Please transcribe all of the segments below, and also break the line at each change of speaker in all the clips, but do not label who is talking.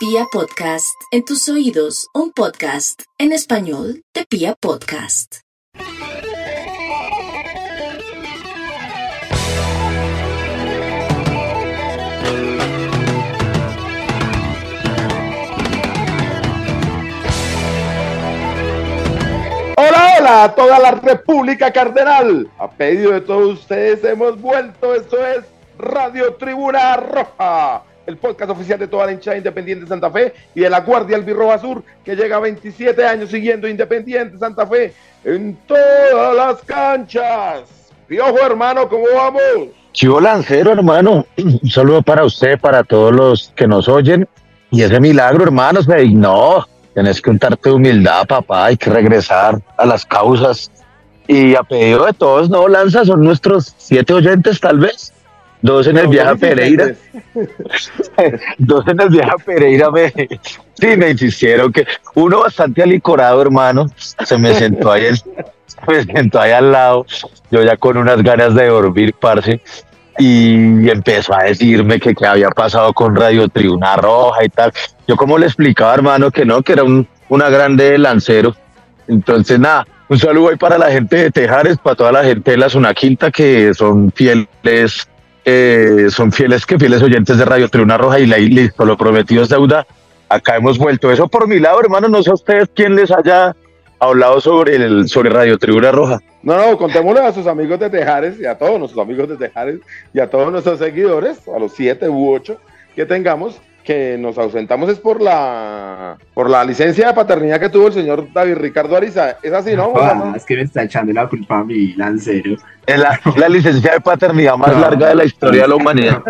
Pia Podcast, en tus oídos, un podcast en español de Pia Podcast.
Hola, hola a toda la República Cardenal. A pedido de todos ustedes hemos vuelto. Esto es Radio Tribuna Roja, el podcast oficial de toda la hinchada independiente de Santa Fe y de la Guardia Albirroja Sur, que lleva 27 años siguiendo Independiente Santa Fe en todas las canchas. Piojo, hermano, ¿cómo vamos?
Chivo Lancero, hermano. Un saludo para usted, para todos los que nos oyen. Y ese milagro, hermanos, me no, tenés que untarte de humildad, papá. Hay que regresar a las causas. Y a pedido de todos, no, Lanza, son nuestros siete oyentes, tal vez. Dos en el
No,
viaje a Pereira. Dos en el viaje a Pereira me, sí, me insistieron que uno bastante alicorado, hermano, se me sentó ahí, me sentó ahí al lado, yo ya con unas ganas de dormir, parce, y empezó a decirme que qué había pasado con Radio Tribuna Roja y tal. Yo como le explicaba, hermano, que no, que era un, una grande lancero. Entonces, nada, un saludo ahí para la gente de Tejares, para toda la gente de la zona quinta que son fieles eh, son fieles que fieles oyentes de Radio Tribuna Roja y la- listo, lo prometido es deuda. Acá hemos vuelto. Eso por mi lado, hermano, no sé a ustedes quién les haya hablado sobre el sobre Radio Tribuna Roja.
No, no, contémosle a sus amigos de Tejares y a todos nuestros amigos de Tejares y a todos nuestros seguidores, a los siete u ocho que tengamos, que nos ausentamos es por la por la licencia de paternidad que tuvo el señor David Ricardo Ariza. Es así, ¿no?
Ah, es que me está echando la culpa a mí, Lancero.
Es la, la licencia de paternidad más
No.
larga de la historia de la humanidad.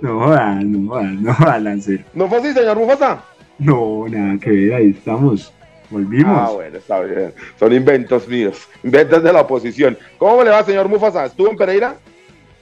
No no no jodas, Lancero.
¿No fue así, señor Mufasa?
No, nada que ver, ahí estamos. Volvimos.
Ah, bueno, está bien. Son inventos míos, inventos de la oposición. ¿Cómo le va, señor Mufasa? ¿Estuvo en Pereira?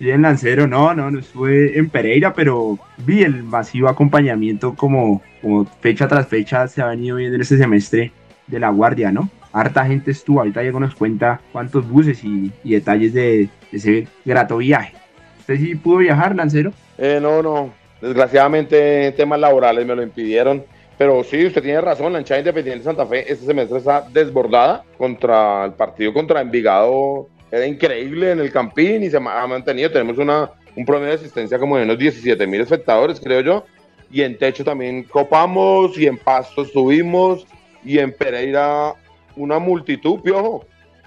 Bien, Lancero, no, no, no estuve en Pereira, pero vi el masivo acompañamiento como, como fecha tras fecha se ha venido viendo en este semestre de la Guardia, ¿no? Harta gente estuvo, ahorita Diego nos cuenta cuántos buses y, detalles de, de ese grato viaje. ¿Usted sí pudo viajar, Lancero?
Eh, no, no. Desgraciadamente, temas laborales me lo impidieron. Pero sí, usted tiene razón. La hinchada independiente de Santa Fe este semestre está desbordada contra el partido contra Envigado. Era increíble en el Campín y se ha mantenido. Tenemos una, un promedio de asistencia como de unos 17 mil espectadores, creo yo. Y en techo también copamos y en Pasto estuvimos y en Pereira una multitud, piojo.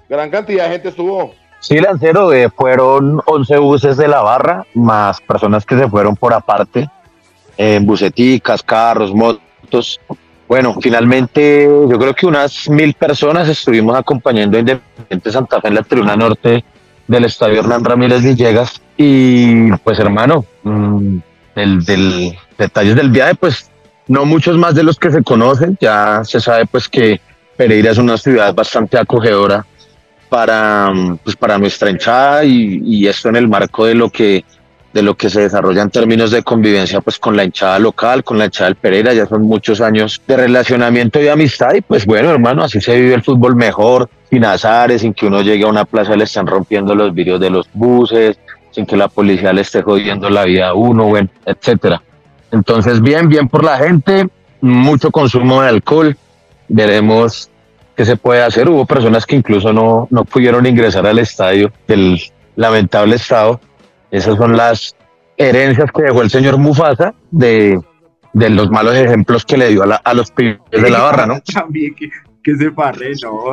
Gran cantidad de gente estuvo.
Sí, Lancero, eh, fueron 11 buses de la barra, más personas que se fueron por aparte, en buseticas, carros, motos. Bueno, finalmente yo creo que unas mil personas estuvimos acompañando a Independiente Santa Fe en la tribuna norte del estadio Hernán Ramírez Villegas. Y pues hermano, mm, del, del detalles del viaje, pues no muchos más de los que se conocen. Ya se sabe pues que Pereira es una ciudad bastante acogedora para, mm, pues, para nuestra hinchada y, y esto en el marco de lo que de lo que se desarrolla en términos de convivencia pues con la hinchada local, con la hinchada del Pereira, ya son muchos años de relacionamiento y amistad y pues bueno hermano, así se vive el fútbol mejor, sin azares, sin que uno llegue a una plaza y le están rompiendo los vidrios de los buses, sin que la policía le esté jodiendo la vida a uno, bueno, etcétera. Entonces bien, bien por la gente, mucho consumo de alcohol, veremos qué se puede hacer. Hubo personas que incluso no, no pudieron ingresar al estadio del lamentable estado. Esas son las herencias que dejó el señor Mufasa de, de los malos ejemplos que le dio a, la- a los pibes de la barra, ¿no?
También que, que se parre, no.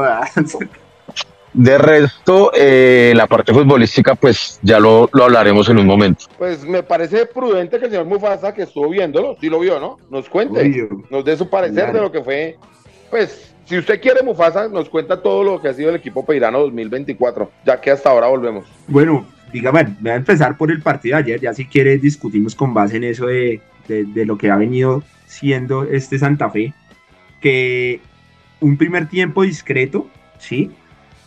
De resto, eh, la parte futbolística, pues ya lo, lo hablaremos en un momento.
Pues me parece prudente que el señor Mufasa, que estuvo viéndolo, sí lo vio, ¿no? Nos cuente, nos dé su parecer
Claro.
de lo que fue. Pues, si usted quiere, Mufasa, nos cuenta todo lo que ha sido el equipo Peirano 2024, ya que hasta ahora volvemos.
Bueno, dígame, voy a empezar por el partido de ayer. Ya si quiere discutimos con base en eso de, de- de lo que ha venido siendo este Santa Fe. Que un primer tiempo discreto, ¿sí?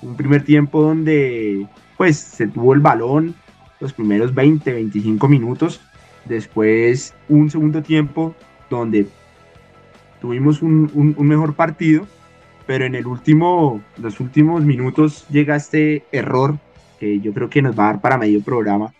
Un primer tiempo donde pues se tuvo el balón los primeros 20, 25 minutos. Después un segundo tiempo donde tuvimos un, un- un mejor partido. Pero en el último, los últimos minutos llega este error que yo creo que nos va a dar para medio programa,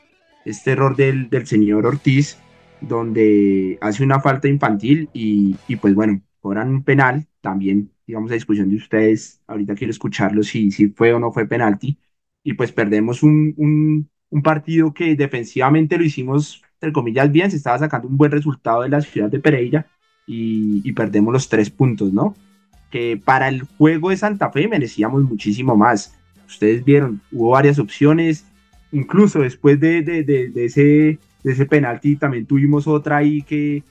este error del, del señor Ortiz, donde hace una falta infantil y, y pues bueno, cobran un penal, también digamos a discusión de ustedes, ahorita quiero escucharlo si, si fue o no fue penalti, y pues perdemos un, un, un partido que defensivamente lo hicimos, entre comillas, bien, se estaba sacando un buen resultado de la ciudad de Pereira y, y perdemos los tres puntos, ¿no? Que para el juego de Santa Fe merecíamos muchísimo más. Ustedes vieron, hubo varias opciones, incluso después de, de, de, de ese ese penalti también tuvimos otra ahí que,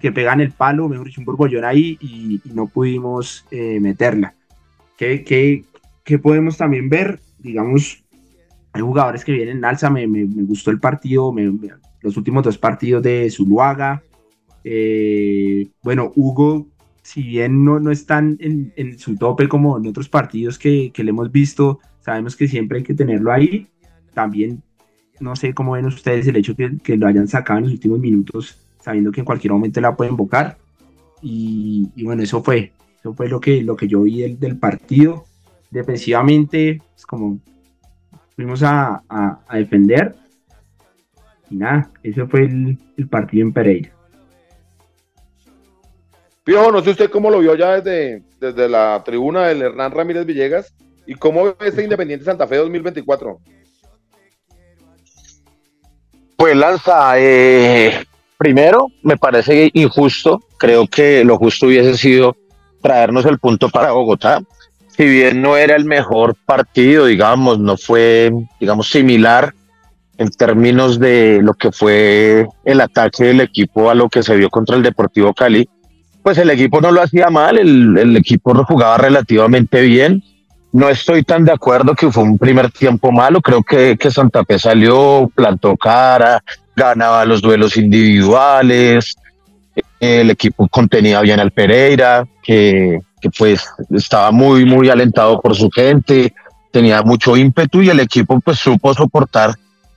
que pegan el palo, mejor dicho, un borbollón ahí y, y no pudimos eh, meterla. ¿Qué, qué, qué podemos también ver? Digamos, hay jugadores que vienen en alza, me, me, me gustó el partido, me, los últimos dos partidos de Zuluaga. Eh, bueno, Hugo, si bien no, no están en, en, su tope como en otros partidos que, que le hemos visto, sabemos que siempre hay que tenerlo ahí. También no sé cómo ven ustedes el hecho que, que, lo hayan sacado en los últimos minutos, sabiendo que en cualquier momento la pueden invocar. Y, y, bueno, eso fue, eso fue lo que, lo que yo vi del, del partido. Defensivamente, pues como fuimos a, a, a, defender. Y nada, ese fue el, el partido en Pereira.
Piojo, no sé usted cómo lo vio ya desde, desde la tribuna del Hernán Ramírez Villegas y cómo ve este Independiente Santa Fe 2024.
Pues Lanza, eh, primero me parece injusto, creo que lo justo hubiese sido traernos el punto para Bogotá. Si bien no era el mejor partido, digamos, no fue, digamos, similar en términos de lo que fue el ataque del equipo a lo que se vio contra el Deportivo Cali, pues el equipo no lo hacía mal, el, el equipo jugaba relativamente bien, no estoy tan de acuerdo que fue un primer tiempo malo. Creo que, que Santa Fe salió, plantó cara, ganaba los duelos individuales. El equipo contenía bien al Pereira, que, que pues estaba muy, muy alentado por su gente, tenía mucho ímpetu y el equipo pues supo soportar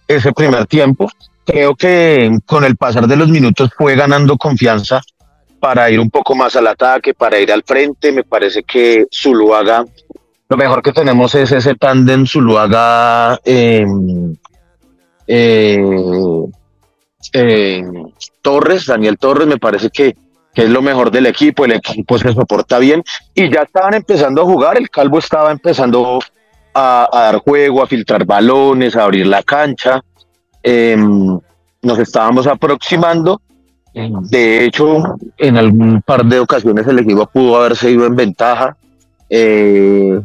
ese primer tiempo. Creo que con el pasar de los minutos fue ganando confianza para ir un poco más al ataque, para ir al frente. Me parece que Zuluaga lo mejor que tenemos es ese tándem Zuluaga eh, eh, eh, Torres, Daniel Torres, me parece que, que, es lo mejor del equipo, el equipo se soporta bien y ya estaban empezando a jugar, el Calvo estaba empezando a, a dar juego, a filtrar balones, a abrir la cancha, em, nos estábamos aproximando. De hecho, en algún par de ocasiones el equipo pudo haberse ido en ventaja. Eh,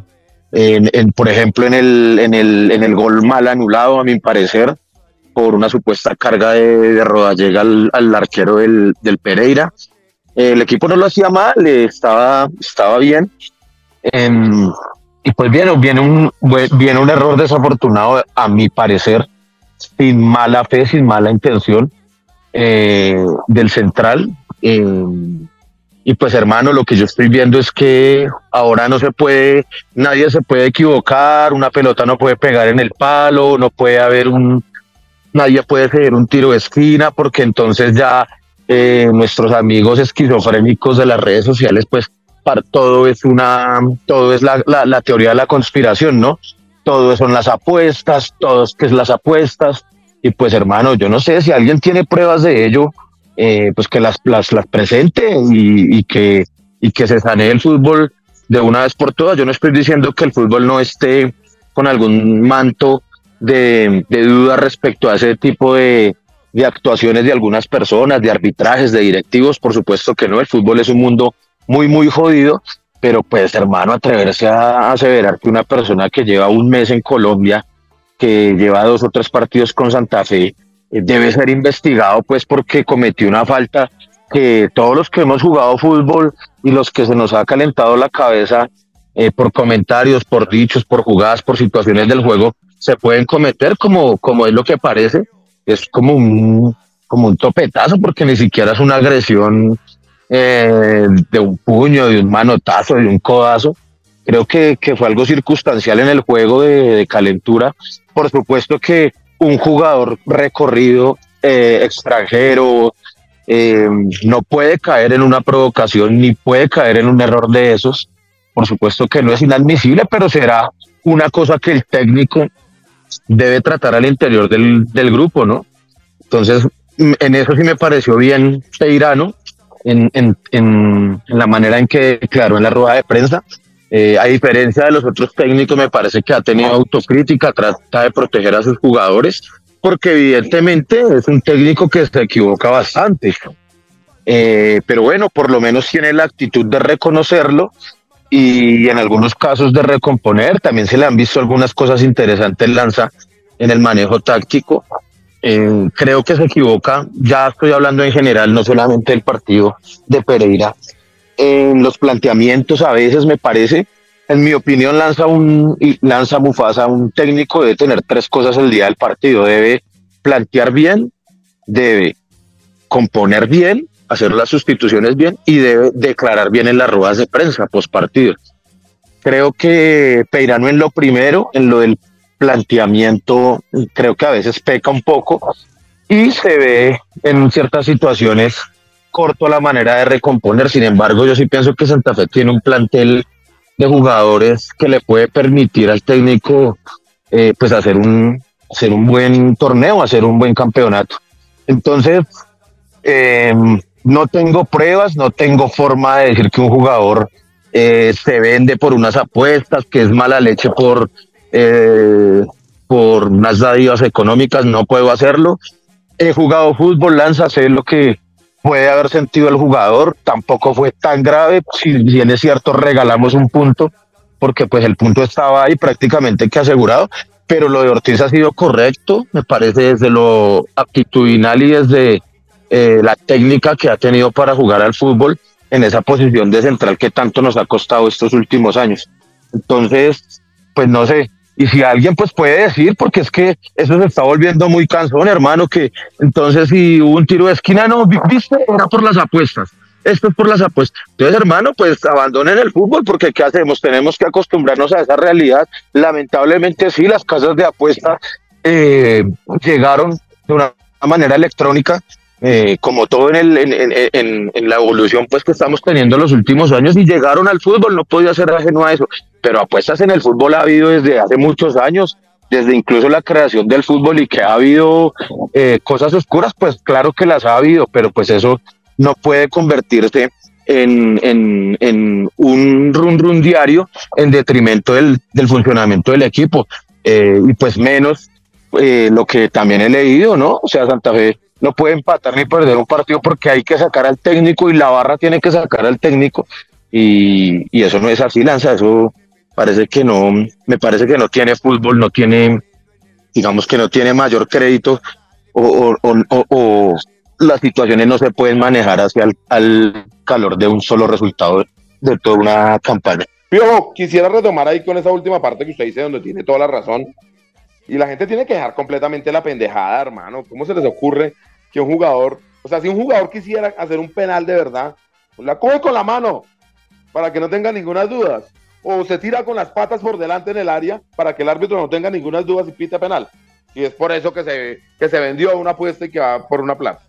por ejemplo, en el, en, el, en el gol mal anulado, a mi parecer, por una supuesta carga de, de rodallega al, al arquero del, del, Pereira. El equipo no lo hacía mal, estaba, estaba bien. Eh, y pues viene, viene, un, viene un error desafortunado, a mi parecer, sin mala fe, sin mala intención, eh, del central. Eh, y pues hermano, lo que yo estoy viendo es que ahora no se puede, nadie se puede equivocar, una pelota no puede pegar en el palo, no puede haber un, nadie puede hacer un tiro de esquina, porque entonces ya eh, nuestros amigos esquizofrénicos de las redes sociales, pues para todo es una, todo es la, la, la teoría de la conspiración, ¿no? Todo son las apuestas, todo es que es las apuestas, y pues hermano, yo no sé si alguien tiene pruebas de ello, eh, pues que las, las, las presente y, que, y que se sanee el fútbol de una vez por todas. Yo no estoy diciendo que el fútbol no esté con algún manto de, de duda respecto a ese tipo de, de actuaciones de algunas personas, de arbitrajes, de directivos, por supuesto que no, el fútbol es un mundo muy, muy jodido, pero pues hermano, atreverse a aseverar que una persona que lleva un mes en Colombia, que lleva dos o tres partidos con Santa Fe, debe ser investigado pues porque cometió una falta que todos los que hemos jugado fútbol y los que se nos ha calentado la cabeza eh, por comentarios, por dichos, por jugadas, por situaciones del juego, se pueden cometer como, como es lo que parece, es como un, como un topetazo porque ni siquiera es una agresión eh, de un puño, de un manotazo, de un codazo. Creo que, que fue algo circunstancial en el juego de calentura. Por supuesto que un jugador recorrido eh, extranjero eh, no puede caer en una provocación ni puede caer en un error de esos. Por supuesto que no es inadmisible, pero será una cosa que el técnico debe tratar al interior del, del grupo, ¿no? Entonces, en eso sí me pareció bien Peirano, en, en, en, la manera en que declaró en la rueda de prensa. Eh, a diferencia de los otros técnicos, me parece que ha tenido autocrítica, trata de proteger a sus jugadores, porque evidentemente es un técnico que se equivoca bastante. Eh, pero bueno, por lo menos tiene la actitud de reconocerlo y en algunos casos de recomponer. También se le han visto algunas cosas interesantes Lanza en el manejo táctico. Eh, creo que se equivoca, ya estoy hablando en general, no solamente del partido de Pereira. En los planteamientos a veces me parece, en mi opinión, lanza un lanza Mufasa, un técnico debe tener tres cosas el día del partido. Debe plantear bien, debe componer bien, hacer las sustituciones bien y debe declarar bien en las ruedas de prensa post partido. Creo que Peirano en lo primero, en lo del planteamiento creo que a veces peca un poco y se ve en ciertas situaciones corto la manera de recomponer. Sin embargo, yo sí pienso que Santa Fe tiene un plantel de jugadores que le puede permitir al técnico eh, pues hacer un, hacer un buen torneo, hacer un buen campeonato. Entonces, em, no tengo pruebas, no tengo forma de decir que un jugador eh, se vende por unas apuestas, que es mala leche por eh, por unas dádivas económicas no puedo hacerlo. He jugado fútbol, lanza, sé lo que puede haber sentido el jugador, tampoco fue tan grave, si bien es cierto regalamos un punto, porque pues el punto estaba ahí prácticamente que asegurado, pero lo de Ortiz ha sido correcto, me parece desde lo actitudinal y desde eh, la técnica que ha tenido para jugar al fútbol en esa posición de central que tanto nos ha costado estos últimos años. Entonces, pues no sé, y si alguien pues puede decir, porque es que eso se está volviendo muy cansón, hermano, que entonces si hubo un tiro de esquina, no, viste, era por las apuestas. Esto es por las apuestas. Entonces, hermano, pues abandonen el fútbol porque ¿qué hacemos? Tenemos que acostumbrarnos a esa realidad. Lamentablemente sí, las casas de apuestas eh, llegaron de una manera electrónica eh, como todo en, el, en, en, la evolución pues que estamos teniendo en los últimos años y llegaron al fútbol, no podía ser ajeno a eso, pero apuestas en el fútbol ha habido desde hace muchos años, desde incluso la creación del fútbol y que ha habido eh, cosas oscuras, pues claro que las ha habido, pero pues eso no puede convertirse en, en, un run run diario en detrimento del, del funcionamiento del equipo eh, y pues menos lo que también he leído, ¿no? O sea, Santa Fe no puede empatar ni perder un partido porque hay que sacar al técnico y la barra tiene que sacar al técnico y, eso no es así, Lanza, eso parece que no, me parece que no tiene fútbol, no tiene, digamos que no tiene mayor crédito o, las situaciones no se pueden manejar hacia el al calor de un solo resultado de toda una campaña.
Yo quisiera retomar ahí con esa última parte que usted dice, donde tiene toda la razón. Y la gente tiene que dejar completamente la pendejada, hermano. ¿Cómo se les ocurre que un jugador, o sea, si un jugador quisiera hacer un penal de verdad, la coge con la mano para que no tenga ninguna dudas. O se tira con las patas por delante en el área para que el árbitro no tenga ninguna dudas y pita penal. Y es por eso que se, que se vendió una apuesta y que va por una plata.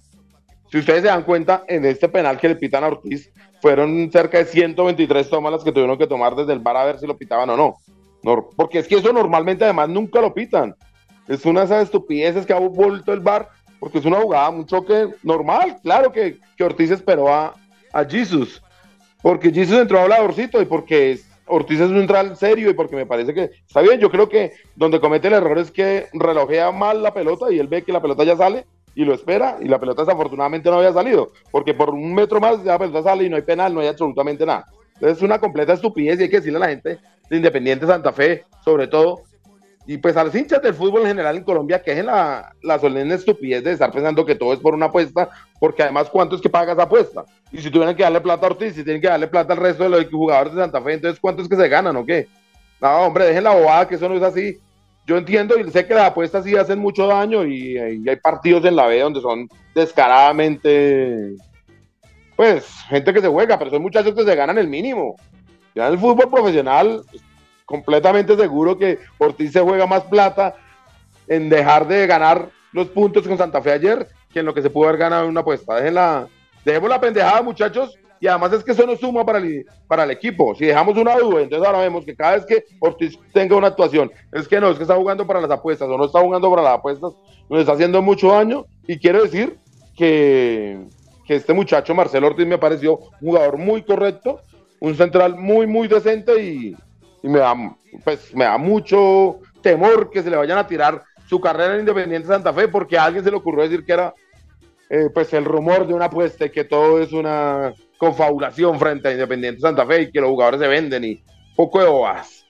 Si ustedes se dan cuenta, en este penal que le pitan a Ortiz, fueron cerca de 123 tomas las que tuvieron que tomar desde el bar a ver si lo pitaban o no. no porque es que eso normalmente además nunca lo pitan. Es una de esas estupideces que ha vuelto el bar porque es una jugada, un choque normal. Claro que, que Ortiz esperó a, a Jesus, porque Jesus entró a habladorcito y porque Ortiz es un central serio y porque me parece que está bien. Yo creo que donde comete el error es que relojea mal la pelota y él ve que la pelota ya sale y lo espera y la pelota desafortunadamente no había salido, porque por un metro más la pelota sale y no hay penal, no hay absolutamente nada. Entonces es una completa estupidez y hay que decirle a la gente de Independiente Santa Fe, sobre todo, y pues a los hinchas del fútbol en general en Colombia que es la, la solemne estupidez de estar pensando que todo es por una apuesta, porque además cuánto es que paga esa apuesta. Y si tuvieran que darle plata a Ortiz, si tienen que darle plata al resto de los jugadores de Santa Fe, entonces cuánto es que se ganan o qué. No, hombre, dejen la bobada, que eso no es así. Yo entiendo y sé que las apuestas sí hacen mucho daño y, y hay partidos en la B donde son descaradamente, pues, gente que se juega, pero son muchachos que se ganan el mínimo. Ya en el fútbol profesional completamente seguro que Ortiz se juega más plata en dejar de ganar los puntos con Santa Fe ayer que en lo que se pudo haber ganado en una apuesta. la dejemos la pendejada, muchachos, y además es que eso no suma para el, para el equipo. Si dejamos una duda, entonces ahora vemos que cada vez que Ortiz tenga una actuación, es que no, es que está jugando para las apuestas o no está jugando para las apuestas, nos está haciendo mucho daño. Y quiero decir que, que este muchacho Marcelo Ortiz me pareció un jugador muy correcto, un central muy, muy decente y, y me, da, pues, me da mucho temor que se le vayan a tirar su carrera en Independiente Santa Fe porque a alguien se le ocurrió decir que era eh, pues el rumor de una apuesta y que todo es una confabulación frente a Independiente Santa Fe y que los jugadores se venden y poco de bobas.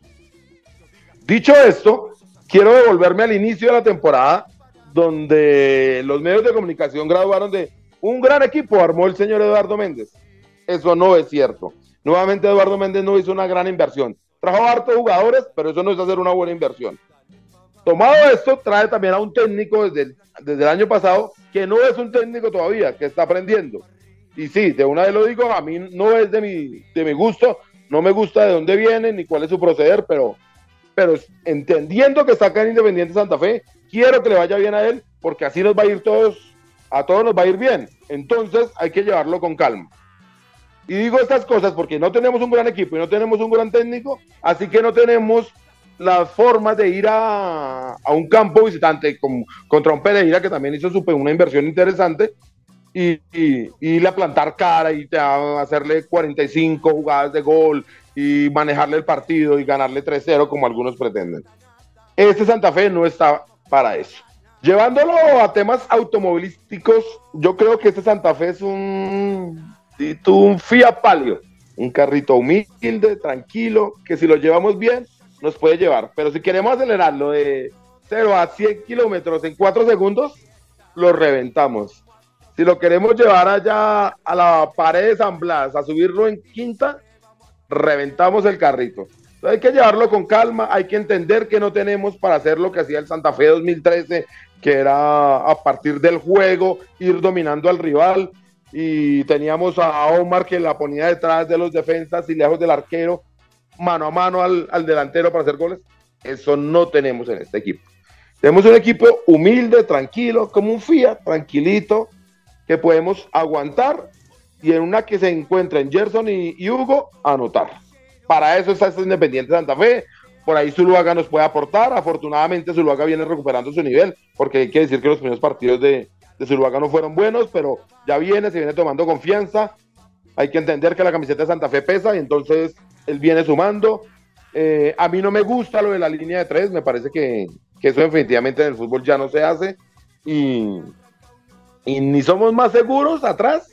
Dicho esto, quiero devolverme al inicio de la temporada donde los medios de comunicación graduaron de un gran equipo armó el señor Eduardo Méndez. Eso no es cierto. Nuevamente Eduardo Méndez no hizo una gran inversión. Trajo hartos jugadores, pero eso no es hacer una buena inversión. Tomado esto, trae también a un técnico desde el, desde el año pasado que no es un técnico todavía, que está aprendiendo. Y sí, de una vez lo digo, a mí no es de mi, de mi gusto, no me gusta de dónde viene ni cuál es su proceder, pero, pero entendiendo que está acá en Independiente Santa Fe, quiero que le vaya bien a él, porque así nos va a ir todos, a todos nos va a ir bien. Entonces hay que llevarlo con calma. Y digo estas cosas porque no tenemos un gran equipo y no tenemos un gran técnico, así que no tenemos las formas de ir a, a un campo visitante con, contra un Pereira que también hizo una inversión interesante y, y, y ir a plantar cara y hacerle 45 jugadas de gol y manejarle el partido y ganarle 3-0 como algunos pretenden. Este Santa Fe no está para eso. Llevándolo a temas automovilísticos, yo creo que este Santa Fe es un, un Fiat Palio, un carrito humilde, tranquilo, que si lo llevamos bien, nos puede llevar. Pero si queremos acelerarlo de 0 a 100 kilómetros en 4 segundos, lo reventamos. Si lo queremos llevar allá a la pared de San Blas, a subirlo en quinta, reventamos el carrito. Entonces hay que llevarlo con calma, hay que entender que no tenemos para hacer lo que hacía el Santa Fe 2013, que era a partir del juego ir dominando al rival. Y teníamos a Omar que la ponía detrás de los defensas y lejos del arquero mano a mano al, al, delantero para hacer goles. Eso no tenemos en este equipo. Tenemos un equipo humilde, tranquilo, como un Fiat, tranquilito, que podemos aguantar y en una que se encuentra en Gerson y, y Hugo, anotar. Para eso está este Independiente Santa Fe. Por ahí Zuluaga nos puede aportar. Afortunadamente Zuluaga viene recuperando su nivel, porque hay que decir que los primeros partidos de, de Zuluaga no fueron buenos, pero ya viene, se viene tomando confianza. Hay que entender que la camiseta de Santa Fe pesa y entonces él viene sumando. Eh, a mí no me gusta lo de la línea de tres, me parece que, que eso definitivamente en el fútbol ya no se hace. Y, y, ni somos más seguros atrás,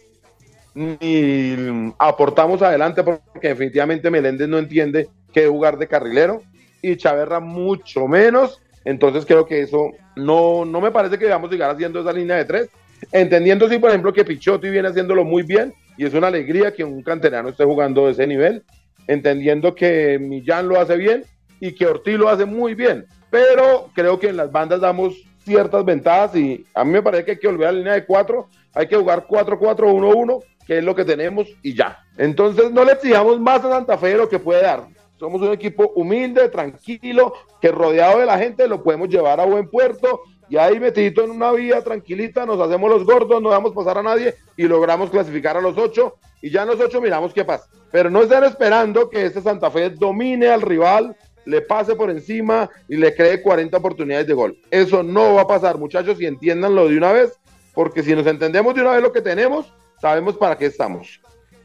ni aportamos adelante, porque definitivamente Meléndez no entiende que jugar de carrilero y Chaverra mucho menos. Entonces creo que eso no, no me parece que debamos llegar haciendo esa línea de tres. Entendiendo, sí, por ejemplo, que Pichotti viene haciéndolo muy bien y es una alegría que un canterano esté jugando de ese nivel entendiendo que Millán lo hace bien y que Ortiz lo hace muy bien, pero creo que en las bandas damos ciertas ventajas y a mí me parece que hay que volver a la línea de 4, hay que jugar 4-4-1-1, que es lo que tenemos y ya. Entonces no le exijamos más a Santa Fe de lo que puede dar. Somos un equipo humilde, tranquilo, que rodeado de la gente lo podemos llevar a buen puerto y ahí metidito en una vía tranquilita, nos hacemos los gordos, no damos pasar a nadie y logramos clasificar a los ocho y ya en los ocho miramos qué pasa. Pero no estén esperando que este Santa Fe domine al rival, le pase por encima y le cree 40 oportunidades de gol. Eso no va a pasar, muchachos, y entiéndanlo de una vez, porque si nos entendemos de una vez lo que tenemos, sabemos para qué estamos.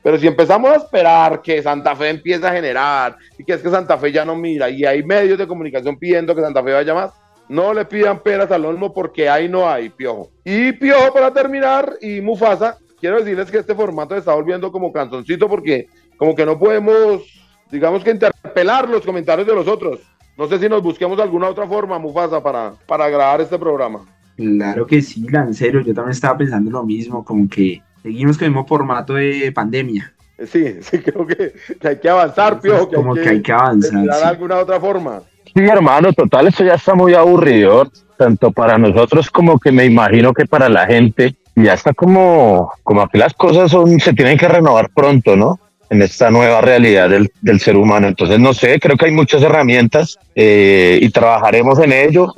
Pero si empezamos a esperar que Santa Fe empiece a generar y que es que Santa Fe ya no mira y hay medios de comunicación pidiendo que Santa Fe vaya más, no le pidan peras al olmo porque ahí no hay, Piojo. Y Piojo para terminar y Mufasa, quiero decirles que este formato se está volviendo como canzoncito porque como que no podemos, digamos que interpelar los comentarios de los otros. No sé si nos busquemos alguna otra forma, Mufasa, para, para grabar este programa.
Claro que sí, Lancero, yo también estaba pensando lo mismo, como que seguimos con el mismo formato de pandemia.
Sí, sí, creo que, que hay que avanzar, Piojo.
Que como hay que, que hay que avanzar.
Sí. alguna otra forma.
Sí, hermano, total, esto ya está muy aburrido, tanto para nosotros como que me imagino que para la gente. Ya está como, como que las cosas son, se tienen que renovar pronto, ¿no? en esta nueva realidad del, del, ser humano. Entonces, no sé, creo que hay muchas herramientas eh, y trabajaremos en ello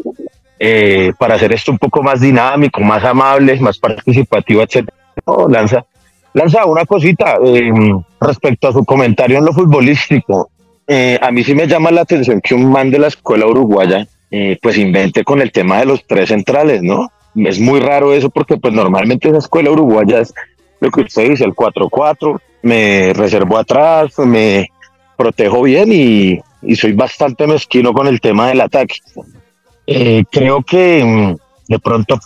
eh, para hacer esto un poco más dinámico, más amable, más participativo, etc. Oh, lanza, lanza una cosita eh, respecto a su comentario en lo futbolístico. a mí sí me llama la atención que un man de la escuela uruguaya pues invente con el tema de los tres centrales, ¿no? es muy raro eso porque pues normalmente esa escuela uruguaya es lo que usted dice, el 4-4, me reservo atrás, me protejo bien y, y, soy bastante mezquino con el tema del ataque. Eh, creo que mm, de pronto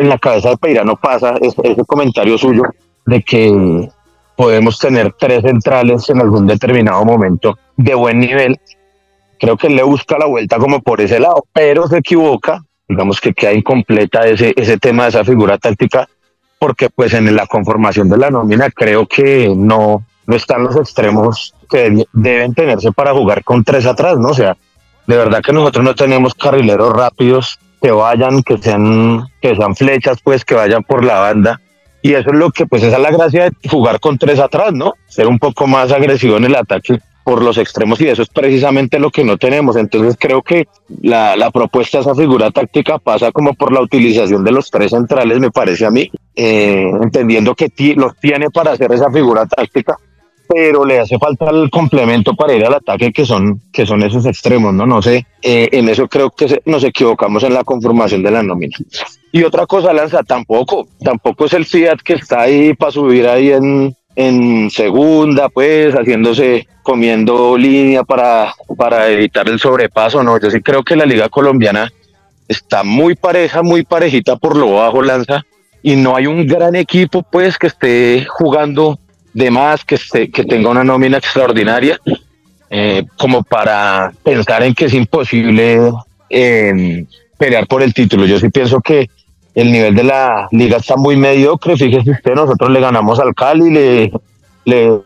en la cabeza de Peira no pasa ese, comentario suyo de que podemos tener tres centrales en algún determinado momento de buen nivel. Creo que él le busca la vuelta como por ese lado, pero se equivoca. Digamos que queda incompleta ese, ese tema esa figura táctica, porque pues en la conformación de la nómina creo que no, no están los extremos que deben tenerse para jugar con tres atrás, ¿no? O sea, de verdad que nosotros no tenemos carrileros rápidos que vayan, que sean, que sean flechas, pues que vayan por la banda y eso es lo que, pues esa es la gracia de jugar con tres atrás, ¿no? Ser un poco más agresivo en el ataque por los extremos y eso es precisamente lo que no tenemos. Entonces creo que la, la propuesta de esa figura táctica pasa como por la utilización de los tres centrales, me parece a mí, eh, entendiendo que los tiene para hacer esa figura táctica, pero le hace falta el complemento para ir al ataque que son, que son esos extremos, ¿no? No sé, eh, en eso creo que nos equivocamos en la conformación de la nómina. Y otra cosa, Lanza, tampoco, tampoco es el Fiat que está ahí para subir ahí en, en segunda, pues, haciéndose, comiendo línea para, para evitar el sobrepaso, ¿no? Yo sí creo que la Liga Colombiana está muy pareja, muy parejita por lo bajo, Lanza, y no hay un gran equipo, pues, que esté jugando de más, que, esté, que tenga una nómina extraordinaria, eh, como para pensar en que es imposible eh, pelear por el título. Yo sí pienso que el nivel de la liga está muy mediocre. Fíjese usted, nosotros le ganamos al Cali, le, le,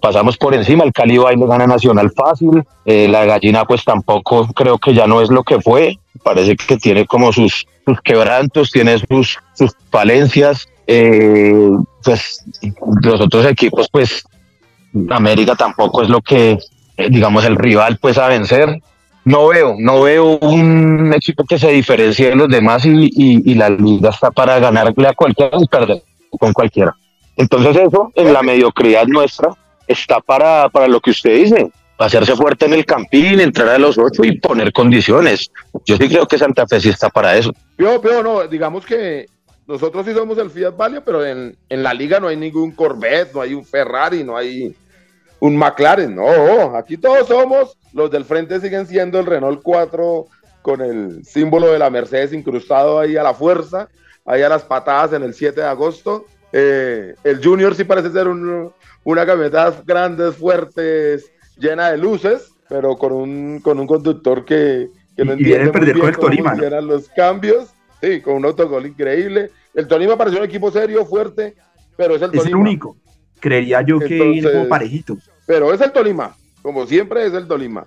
pasamos por encima. El Cali va y le gana Nacional fácil. Eh, la gallina, pues tampoco creo que ya no es lo que fue. Parece que tiene como sus, sus quebrantos, tiene sus, sus falencias. Eh, pues los otros equipos, pues América tampoco es lo que, eh, digamos, el rival, pues a vencer no veo, no veo un equipo que se diferencie de los demás y, la liga está para ganarle a cualquiera y perder con cualquiera. Entonces eso, en la mediocridad nuestra, está para, para lo que usted dice, hacerse fuerte en el campín, entrar a los ocho y poner condiciones. Yo sí creo que Santa Fe sí está para eso.
Yo, pero no, digamos que nosotros sí somos el Fiat Valle, pero en, en la liga no hay ningún Corvette, no hay un Ferrari, no hay un McLaren. No, aquí todos somos, los del frente siguen siendo el Renault 4 con el símbolo de la Mercedes incrustado ahí a la fuerza, ahí a las patadas en el 7 de agosto. Eh, el Junior sí parece ser una camioneta grande, fuertes, llena de luces, pero con un, con un conductor que, que no entiende
muy bien cómo funcionan
los cambios. Sí, con un autogol increíble. El Tolima pareció un equipo serio, fuerte, pero es el Tolima.
Es el único. Creería yo que Entonces, como parejito.
Pero es el Tolima, como siempre es el Tolima.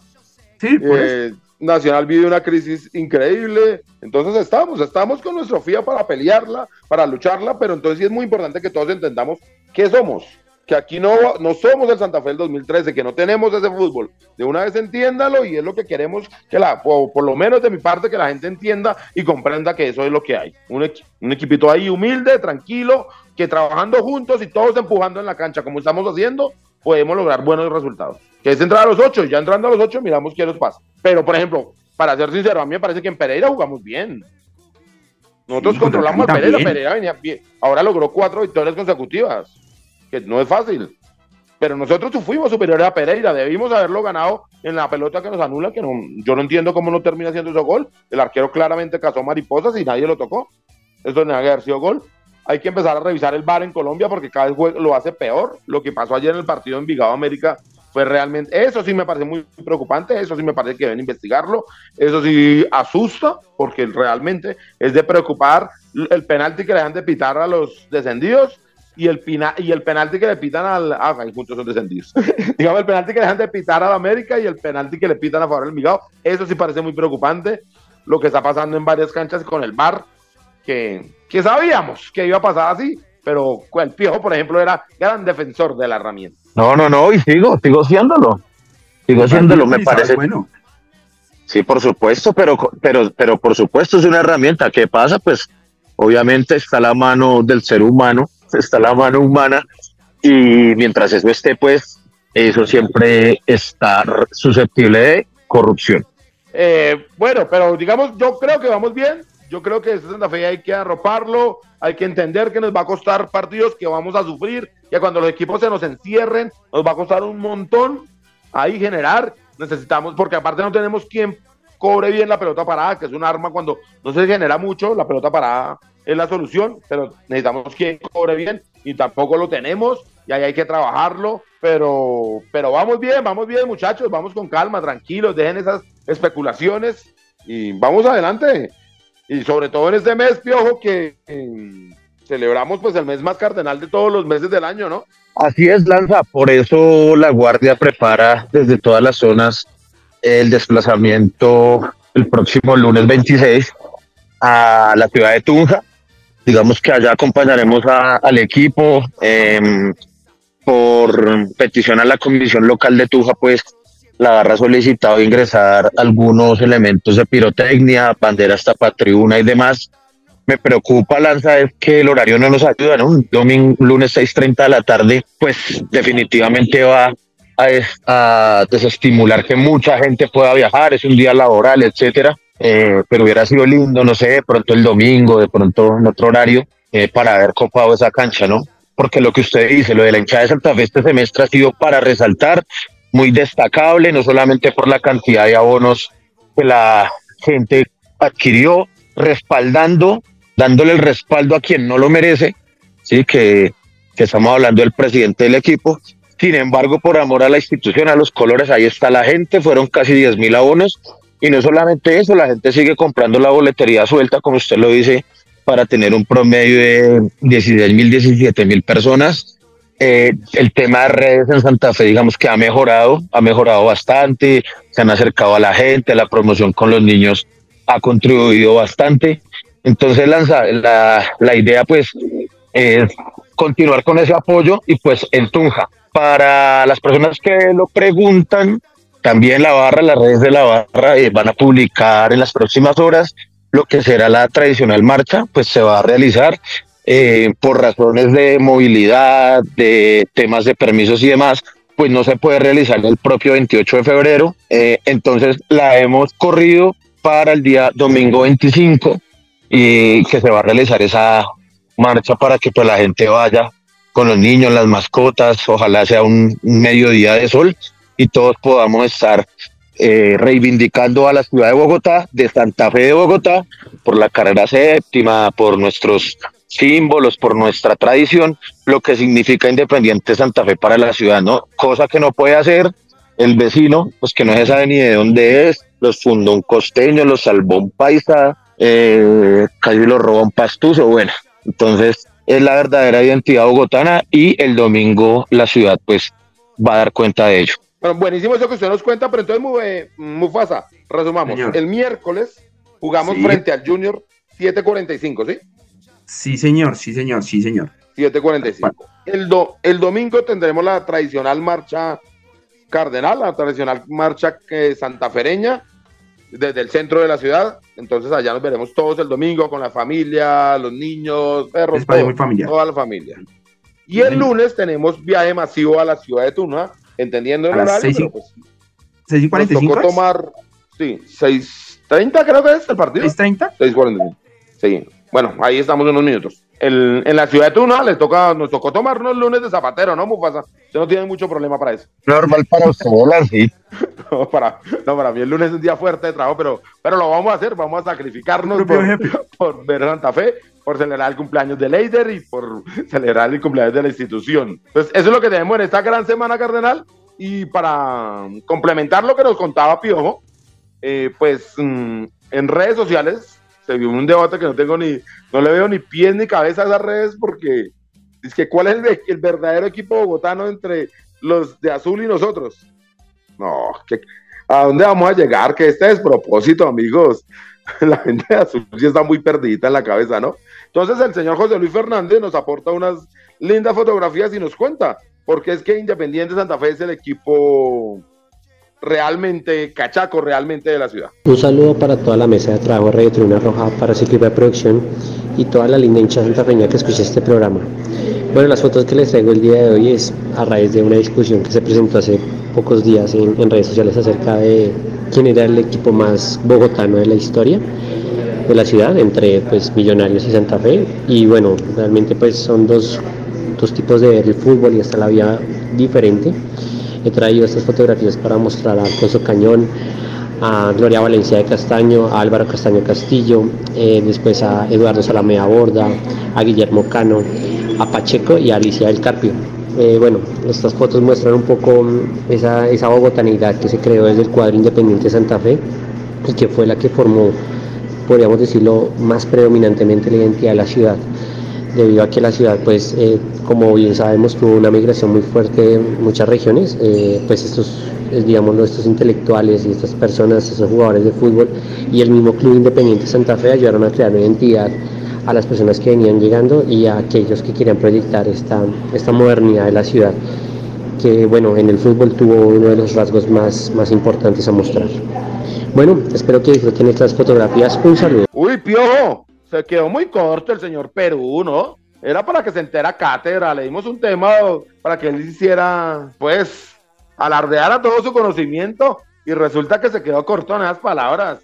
Sí, pues. Eh,
Nacional vive una crisis increíble, entonces estamos, estamos con nuestro FIA para pelearla, para lucharla, pero entonces sí es muy importante que todos entendamos qué somos, que aquí no, no somos el Santa Fe del 2013, que no tenemos ese fútbol. De una vez entiéndalo y es lo que queremos que la, o por lo menos de mi parte, que la gente entienda y comprenda que eso es lo que hay. Un, un equipito ahí humilde, tranquilo, que trabajando juntos y todos empujando en la cancha como estamos haciendo, podemos lograr buenos resultados. Que es entrar a los ocho, ya entrando a los ocho, miramos qué nos pasa. Pero, por ejemplo, para ser sincero, a mí me parece que en Pereira jugamos bien. Nosotros sí, controlamos a Pereira, Pereira venía bien. Ahora logró cuatro victorias consecutivas, que no es fácil. Pero nosotros fuimos superiores a Pereira, debimos haberlo ganado en la pelota que nos anula, que no, yo no entiendo cómo no termina siendo ese gol. El arquero claramente cazó mariposas y nadie lo tocó. Eso no haber sido gol hay que empezar a revisar el VAR en Colombia porque cada vez lo hace peor. Lo que pasó ayer en el partido en Vigado América fue realmente, eso sí me parece muy preocupante, eso sí me parece que deben investigarlo, eso sí asusta porque realmente es de preocupar el penalti que le dan de pitar a los descendidos y el, pina, y el penalti que le pitan al... Ah, juntos son descendidos. Digamos, el penalti que dejan de pitar al América y el penalti que le pitan a favor del Migao, eso sí parece muy preocupante, lo que está pasando en varias canchas con el VAR, que que sabíamos que iba a pasar así, pero el Piojo, por ejemplo, era gran defensor de la herramienta.
No, no, no, y sigo, sigo siéndolo. Sigo siéndolo, me parece.
Bueno.
Sí, por supuesto, pero, pero, pero por supuesto es una herramienta. ¿Qué pasa? Pues obviamente está la mano del ser humano, está la mano humana, y mientras eso esté, pues eso siempre está susceptible de corrupción.
Eh, bueno, pero digamos, yo creo que vamos bien yo creo que este Santa Fe hay que arroparlo, hay que entender que nos va a costar partidos que vamos a sufrir, que cuando los equipos se nos encierren, nos va a costar un montón ahí generar. Necesitamos, porque aparte no tenemos quien cobre bien la pelota parada, que es un arma cuando no se genera mucho, la pelota parada es la solución, pero necesitamos quien cobre bien y tampoco lo tenemos y ahí hay que trabajarlo, pero, pero vamos bien, vamos bien muchachos, vamos con calma, tranquilos, dejen esas especulaciones y vamos adelante. Y sobre todo en este mes, Piojo, que celebramos pues el mes más cardenal de todos los meses del año, ¿no?
Así es, Lanza, por eso la Guardia prepara desde todas las zonas el desplazamiento el próximo lunes 26 a la ciudad de Tunja. Digamos que allá acompañaremos al equipo. Em, por petición a la Comisión Local de Tunja, pues la barra ha solicitado ingresar algunos elementos de pirotecnia, banderas tapatribuna y demás. Me preocupa, Lanza, es que el horario no nos ayuda, ¿no? Un domingo, lunes 6.30 de la tarde, pues definitivamente va a, desestimular que mucha gente pueda viajar, es un día laboral, etcétera. Eh, pero hubiera sido lindo, no sé, de pronto el domingo, de pronto en otro horario, eh, para haber copado esa cancha, ¿no? Porque lo que usted dice, lo de la hinchada de Santa Fe este semestre ha sido para resaltar, muy destacable, no solamente por la cantidad de abonos que la gente adquirió, respaldando, dándole el respaldo a quien no lo merece, sí, que, que estamos hablando del presidente del equipo, sin embargo, por amor a la institución, a los colores, ahí está la gente, fueron casi 10 mil abonos. Y no solamente eso, la gente sigue comprando la boletería suelta, como usted lo dice, para tener un promedio de 16 mil, 17 mil personas. Eh, el tema de redes en Santa Fe, digamos que ha mejorado, ha mejorado bastante, se han acercado a la gente, la promoción con los niños ha contribuido bastante. Entonces, Lanza, la, la idea pues es continuar con ese apoyo y pues en Tunja, para las personas que lo preguntan, también la barra, las redes de la barra eh, van a publicar en las próximas horas lo que será la tradicional marcha, pues se va a realizar eh, por razones de movilidad, de temas de permisos y demás, pues no se puede realizar el propio 28 de febrero. Eh, entonces la hemos corrido para el día domingo 25 y que se va a realizar esa marcha para que pues, la gente vaya con los niños, las mascotas, ojalá sea un mediodía de sol y todos podamos estar eh, reivindicando a la ciudad de Bogotá, de Santa Fe de Bogotá, por la carrera séptima, por nuestros símbolos, por nuestra tradición, lo que significa Independiente Santa Fe para la ciudad, ¿no? Cosa que no puede hacer el vecino, pues que no se sabe ni de dónde es, los fundó un costeño, los salvó un paisa, eh, casi los robó un pastuso, bueno, entonces es la verdadera identidad bogotana y el domingo la ciudad pues va a dar cuenta de ello.
Bueno, buenísimo eso que usted nos cuenta, pero entonces eh, Mufasa, resumamos. El miércoles jugamos frente al Junior 7.45, ¿sí?
Sí, señor, sí, señor, sí, señor.
7.45. El, do, el domingo tendremos la tradicional marcha cardenal, la tradicional marcha eh, santafereña desde el centro de la ciudad. Entonces allá nos veremos todos el domingo con la familia, los niños, perros, toda la familia. Y el lunes tenemos viaje masivo a la ciudad de Tuna, entendiendo el horario. 6 y, pues,
6 y 45
tocó tomar, sí, 6.30 creo que es el partido.
6.30.
6.45. Sí, bueno, ahí estamos unos minutos en la ciudad de Tuna les toca, nos tocó tomarnos lunes de zapatero, ¿no, Mufasa? Usted no tiene mucho problema para eso.
Normal para usted, sí.
no, para, no, para mí el lunes es un día fuerte de trabajo, pero, pero lo vamos a hacer, vamos a sacrificarnos por, por, ver Santa Fe, por celebrar el cumpleaños de Leider y por celebrar el cumpleaños de la institución. Entonces, eso es lo que tenemos en esta gran semana cardenal. Y para complementar lo que nos contaba Piojo, eh, pues mm, en redes sociales se vio un debate que no tengo ni, no le veo ni pies ni cabeza a esas redes porque es que cuál es el, verdadero equipo bogotano entre los de azul y nosotros. No, ¿a dónde vamos a llegar? Que este despropósito, amigos. La gente de azul sí está muy perdida en la cabeza, ¿no? Entonces el señor José Luis Fernández nos aporta unas lindas fotografías y nos cuenta, porque es que Independiente Santa Fe es el equipo realmente cachaco realmente de la ciudad.
Un saludo para toda la mesa de trabajo de Radio Tribuna Roja, para equipo de producción y toda la linda hincha Feña que escucha este programa. Bueno, las fotos que les traigo el día de hoy es a raíz de una discusión que se presentó hace pocos días en, redes sociales acerca de quién era el equipo más bogotano de la historia. de la ciudad entre pues Millonarios y Santa Fe y bueno, realmente pues son dos, dos tipos de el fútbol y hasta la vida diferente. He traído estas fotografías para mostrar a Alfonso Cañón, a Gloria Valencia de Castaño, a Álvaro Castaño Castillo, eh, después a Eduardo Salamea Borda, a Guillermo Cano, a Pacheco y a Alicia del Carpio. Eh, bueno, estas fotos muestran un poco esa, esa bogotanidad que se creó desde el cuadro independiente de Santa Fe y que fue la que formó, podríamos decirlo, más predominantemente la identidad de la ciudad, debido a que la ciudad, pues, eh, como bien sabemos, tuvo una migración muy fuerte en muchas regiones, eh, pues estos, digamos, estos intelectuales y estas personas, estos jugadores de fútbol y el mismo Club Independiente Santa Fe ayudaron a crear una identidad a las personas que venían llegando y a aquellos que querían proyectar esta, esta modernidad de la ciudad, que bueno, en el fútbol tuvo uno de los rasgos más, más importantes a mostrar. Bueno, espero que disfruten estas fotografías. Un saludo.
Uy, piojo, se quedó muy corto el señor Perú, ¿no? Era para que se entera cátedra, le dimos un tema para que él hiciera, pues, alardeara todo su conocimiento y resulta que se quedó corto en esas palabras.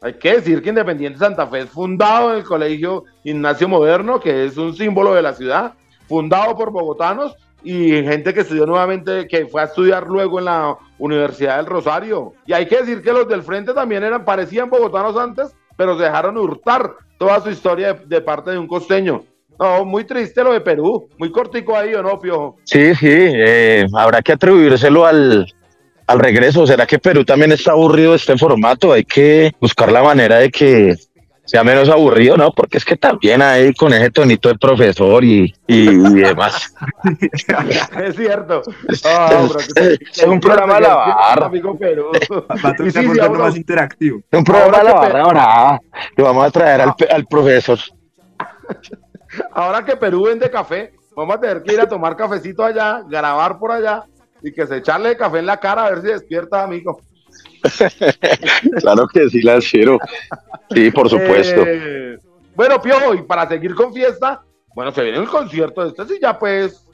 Hay que decir que Independiente Santa Fe es fundado en el Colegio Ignacio Moderno, que es un símbolo de la ciudad, fundado por bogotanos y gente que estudió nuevamente, que fue a estudiar luego en la Universidad del Rosario. Y hay que decir que los del frente también eran, parecían bogotanos antes, pero se dejaron hurtar toda su historia de, parte de un costeño. No, muy triste lo de Perú, muy cortico ahí, ¿o no, Piojo?
Sí, sí, eh, habrá que atribuírselo al, al regreso. ¿Será que Perú también está aburrido de este formato? Hay que buscar la manera de que sea menos aburrido, ¿no? Porque es que también ahí con ese tonito de profesor y, y, demás.
es cierto.
es un programa de la barra.
un más interactivo.
Un programa de la barra ahora. Le vamos a traer al, al profesor.
Ahora que Perú vende café, vamos a tener que ir a tomar cafecito allá, grabar por allá y que se echarle café en la cara a ver si despierta, amigo.
claro que sí, la quiero. Sí, por supuesto. Eh,
bueno, Piojo, y para seguir con fiesta, bueno, se viene el concierto de este, sí, ya pues.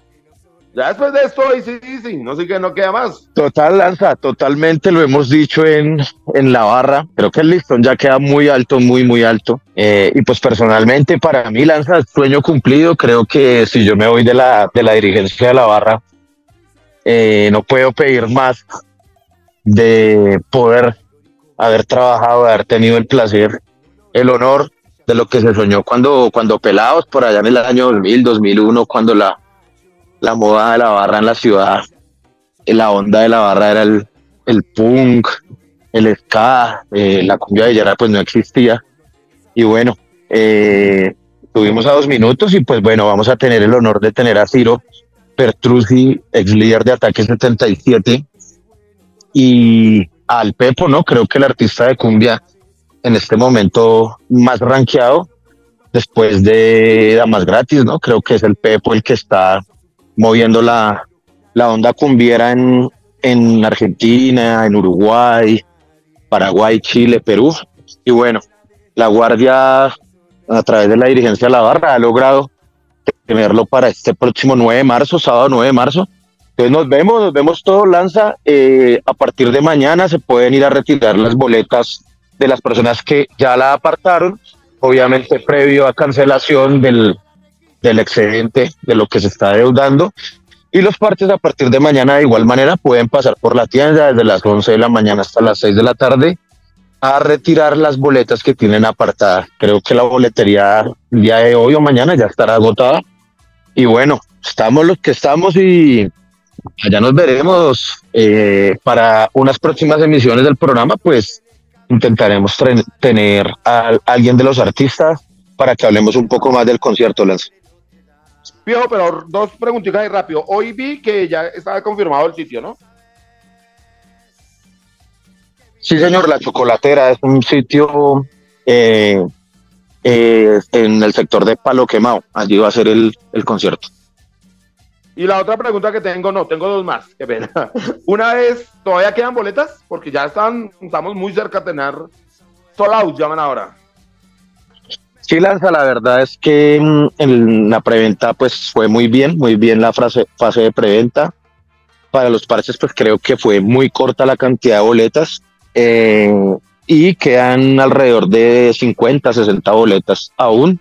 Ya después de esto, ahí sí, sí, no sé que no queda más.
Total, Lanza, totalmente lo hemos dicho en, en la barra. Creo que el listón ya queda muy alto, muy, muy alto. Eh, y pues personalmente, para mí, Lanza, sueño cumplido. Creo que si yo me voy de la, de la dirigencia de la barra, eh, no puedo pedir más de poder haber trabajado, haber tenido el placer, el honor de lo que se soñó cuando, cuando pelados por allá en el año 2000, 2001, cuando la, la moda de la barra en la ciudad, la onda de la barra era el, el punk, el ska, eh, la cumbia de Yara pues no existía. Y bueno, eh, tuvimos a dos minutos y pues bueno, vamos a tener el honor de tener a Ciro Pertruzzi, ex líder de Ataque 77, y al Pepo, ¿no? Creo que el artista de cumbia en este momento más rankeado después de Damas Gratis, ¿no? Creo que es el Pepo el que está moviendo la, la onda cumbiera en, en Argentina, en Uruguay, Paraguay, Chile, Perú. Y bueno, la Guardia, a través de la dirigencia de la barra, ha logrado tenerlo para este próximo 9 de marzo, sábado 9 de marzo. Entonces nos vemos, nos vemos todo Lanza. Eh, a partir de mañana se pueden ir a retirar las boletas de las personas que ya la apartaron, obviamente previo a cancelación del, del excedente de lo que se está deudando. Y los partes a partir de mañana de igual manera pueden pasar por la tienda desde las 11 de la mañana hasta las 6 de la tarde a retirar las boletas que tienen apartadas. Creo que la boletería el día de hoy o mañana ya estará agotada. Y bueno, estamos los que estamos y allá nos veremos eh, para unas próximas emisiones del programa, pues intentaremos tener a, alguien de los artistas para que hablemos un poco más del concierto, Lance.
Viejo, pero dos preguntitas ahí rápido. Hoy vi que ya estaba confirmado el sitio, ¿no?
Sí, señor, La Chocolatera es un sitio eh, eh, en el sector de Palo Quemado. Allí va a ser el, concierto.
Y la otra pregunta que tengo, no, tengo dos más, qué pena. Una es, ¿todavía quedan boletas? Porque ya están, estamos muy cerca de tener sold out, llaman ahora.
Sí, Lanza, la verdad es que mm, en la preventa pues fue muy bien, muy bien la fase, fase de preventa. Para los parches pues creo que fue muy corta la cantidad de boletas. Eh, y quedan alrededor de 50, 60 boletas aún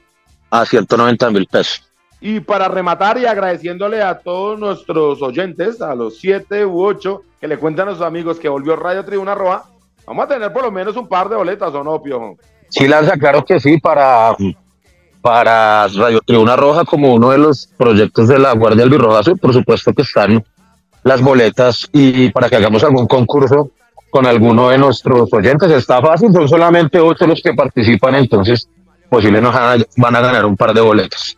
a 190 mil pesos.
Y para rematar y agradeciéndole a todos nuestros oyentes, a los siete u ocho que le cuentan a sus amigos que volvió Radio Tribuna Roja, vamos a tener por lo menos un par de boletas, ¿o no, Piojo?
Sí, Lanza, claro que sí, para, para Radio Tribuna Roja como uno de los proyectos de la Guardia Albirroja Sur, por supuesto que están las boletas y para que hagamos algún concurso con alguno de nuestros oyentes. Está fácil, son solamente ocho los que participan, entonces posible nos van a ganar un par de boletos.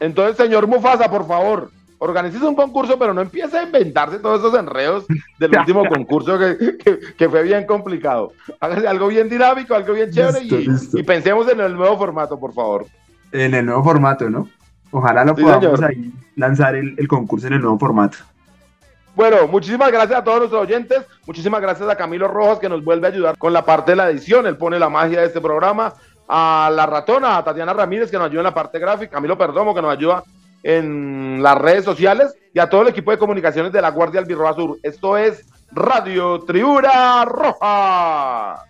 Entonces, señor Mufasa, por favor, organice un concurso, pero no empiece a inventarse todos esos enredos del último concurso que, fue bien complicado. Hágase algo bien dinámico, algo bien chévere y, pensemos en el nuevo formato, por favor.
En el nuevo formato, ¿no? Ojalá lo podamos ahí lanzar el concurso en el nuevo formato.
Bueno, muchísimas gracias a todos nuestros oyentes. Muchísimas gracias a Camilo Rojas que nos vuelve a ayudar con la parte de la edición. Él pone la magia de este programa. A la ratona, a Tatiana Ramírez que nos ayuda en la parte gráfica. Camilo Perdomo que nos ayuda en las redes sociales. Y a todo el equipo de comunicaciones de la Guardia Albirroja Sur. Esto es Radio Tribuna Roja.